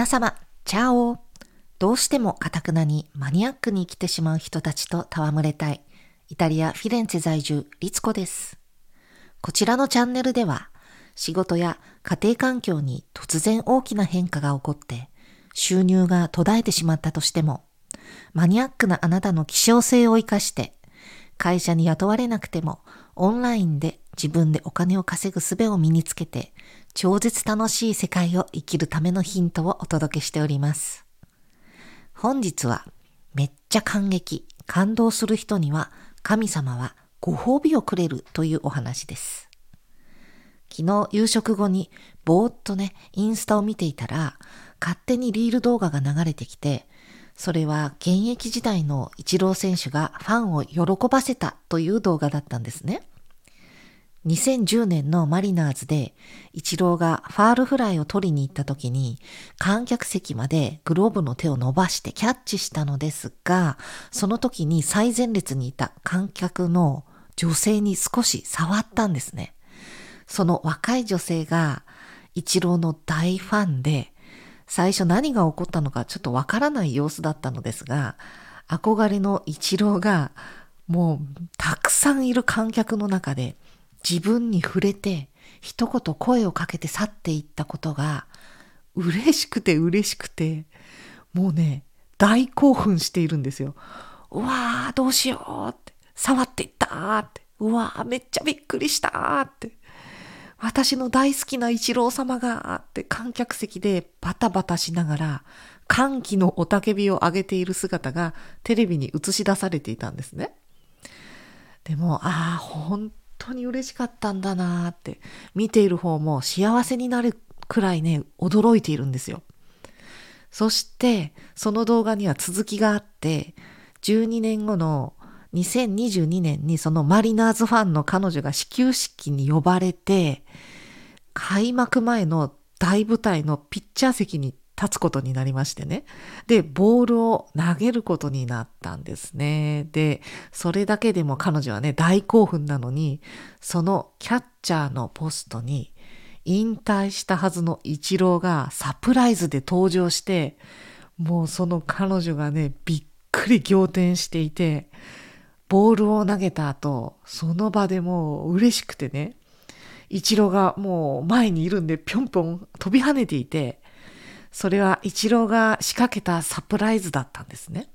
皆様、チャオどうしてもカタクナにマニアックに生きてしまう人たちと戯れたい、イタリア・フィレンツェ在住、リツコです。こちらのチャンネルでは、仕事や家庭環境に突然大きな変化が起こって、収入が途絶えてしまったとしても、マニアックなあなたの希少性を活かして、会社に雇われなくても、オンラインで自分でお金を稼ぐ術を身につけて、超絶楽しい世界を生きるためのヒントをお届けしております。本日は、めっちゃ感激、感動する人には、神様はご褒美をくれるというお話です。昨日夕食後にぼーっとね、インスタを見ていたら、勝手にリール動画が流れてきて、それは現役時代のイチロー選手がファンを喜ばせたという動画だったんですね。2010年のマリナーズで、イチローがファールフライを取りに行った時に、観客席までグローブの手を伸ばしてキャッチしたのですが、その時に最前列にいた観客の女性に少し触ったんですね。その若い女性が、イチローの大ファンで、最初何が起こったのかちょっとわからない様子だったのですが、憧れのイチローが、もうたくさんいる観客の中で、自分に触れて一言声をかけて去っていったことが嬉しくて嬉しくてもうね大興奮しているんですよ。うわーどうしようって触っていったってうわーめっちゃびっくりしたって私の大好きな一郎様がって観客席でバタバタしながら歓喜の雄たけびを上げている姿がテレビに映し出されていたんですね。でも、ああ、本当に嬉しかったんだなーって、見ている方も幸せになるくらいね、驚いているんですよ。そして、その動画には続きがあって、12年後の2022年にそのマリナーズファンの彼女が始球式に呼ばれて、開幕前の大舞台のピッチャー席に立つことになりましてね。で、ボールを投げることになったんですね。で、それだけでも彼女はね、大興奮なのに、そのキャッチャーのポストに、引退したはずのイチローがサプライズで登場して、もうその彼女がね、びっくり仰天していて、ボールを投げた後、その場でもう嬉しくてね、イチローがもう前にいるんでぴょんぴょん飛び跳ねていて、それはイチローが仕掛けたサプライズだったんですね。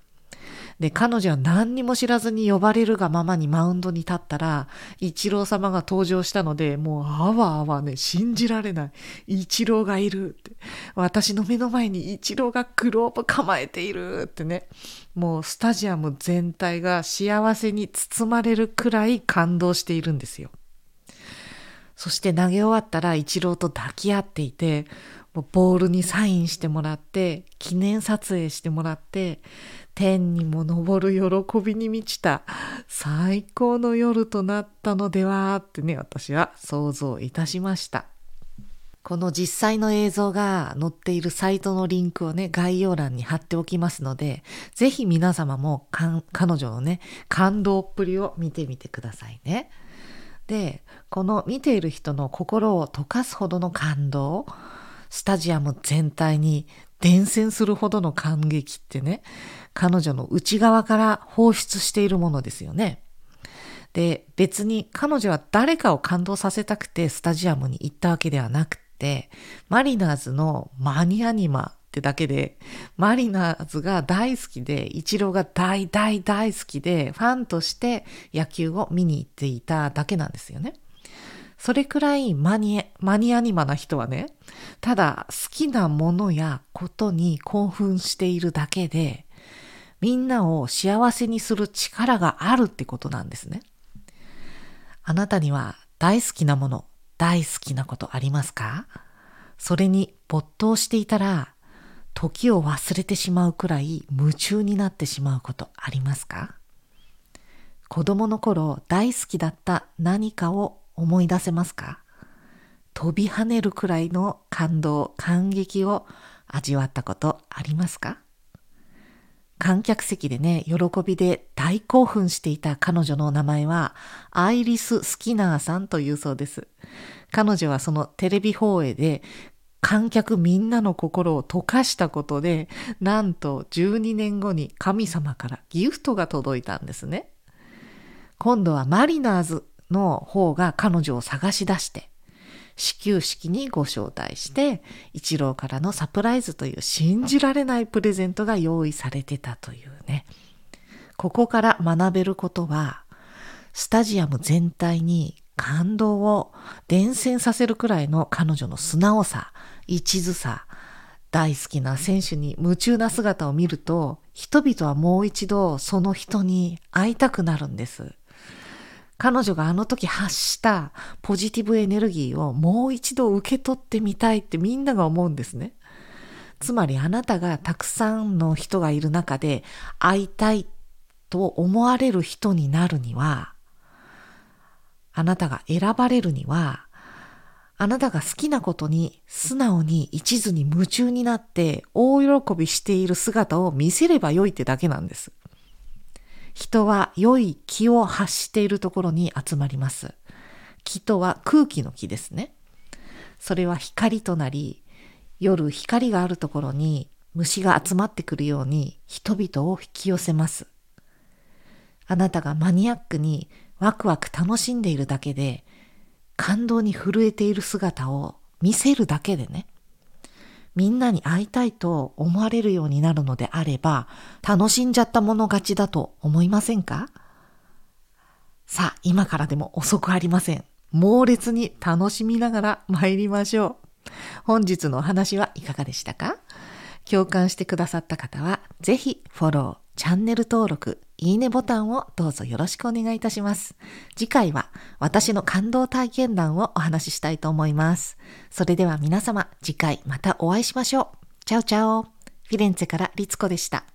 で、彼女は何にも知らずに呼ばれるがままにマウンドに立ったら、イチロー様が登場したので、もうあわあわね、信じられない。イチローがいるって。私の目の前にイチローがグローブ構えているってね。もうスタジアム全体が幸せに包まれるくらい感動しているんですよ。そして投げ終わったらイチローと抱き合っていて、ボールにサインしてもらって、記念撮影してもらって、天にも昇る喜びに満ちた最高の夜となったのではってね、私は想像いたしました。この実際の映像が載っているサイトのリンクをね、概要欄に貼っておきますので、ぜひ皆様も彼女のね、感動っぷりを見てみてくださいね。で、この見ている人の心を溶かすほどの感動、スタジアム全体に伝染するほどの感激ってね、彼女の内側から放出しているものですよね。で、別に彼女は誰かを感動させたくてスタジアムに行ったわけではなくて、マリナーズのマニアニマってだけで、マリナーズが大好きで、イチローが大大大好きで、ファンとして野球を見に行っていただけなんですよね。それくらいマニマニアニマな人はね、ただ好きなものやことに興奮しているだけで、みんなを幸せにする力があるってことなんですね。あなたには大好きなもの、大好きなことありますか？それに没頭していたら、時を忘れてしまうくらい夢中になってしまうことありますか？子供の頃大好きだった何かを思い出せますか？飛び跳ねるくらいの感動、感激を味わったことありますか？観客席でね、喜びで大興奮していた彼女の名前は、アイリス・スキナーさんというそうです。彼女はそのテレビ放映で観客みんなの心を溶かしたことで、なんと12年後に神様からギフトが届いたんですね。今度はマリナーズの方が彼女を探し出して、始球式にご招待して、一郎からのサプライズという信じられないプレゼントが用意されてたというね。ここから学べることは、スタジアム全体に感動を伝染させるくらいの彼女の素直さ、一途さ、大好きな選手に夢中な姿を見ると、人々はもう一度その人に会いたくなるんです。彼女があの時発したポジティブエネルギーをもう一度受け取ってみたいってみんなが思うんですね。つまりあなたがたくさんの人がいる中で会いたいと思われる人になるには、あなたが選ばれるには、あなたが好きなことに素直に一途に夢中になって大喜びしている姿を見せればよいってだけなんです。人は良い気を発しているところに集まります。気とは空気の気ですね。それは光となり、夜光があるところに虫が集まってくるように人々を引き寄せます。あなたがマニアックにワクワク楽しんでいるだけで、感動に震えている姿を見せるだけでね、みんなに会いたいと思われるようになるのであれば、楽しんじゃったもの勝ちだと思いませんか？さあ、今からでも遅くありません。猛烈に楽しみながら参りましょう。本日のお話はいかがでしたか？共感してくださった方は、ぜひフォロー、チャンネル登録、いいねボタンをどうぞよろしくお願いいたします。次回は私の感動体験談をお話ししたいと思います。それでは皆様、次回またお会いしましょう。チャオチャオ。フィレンツェからリツコでした。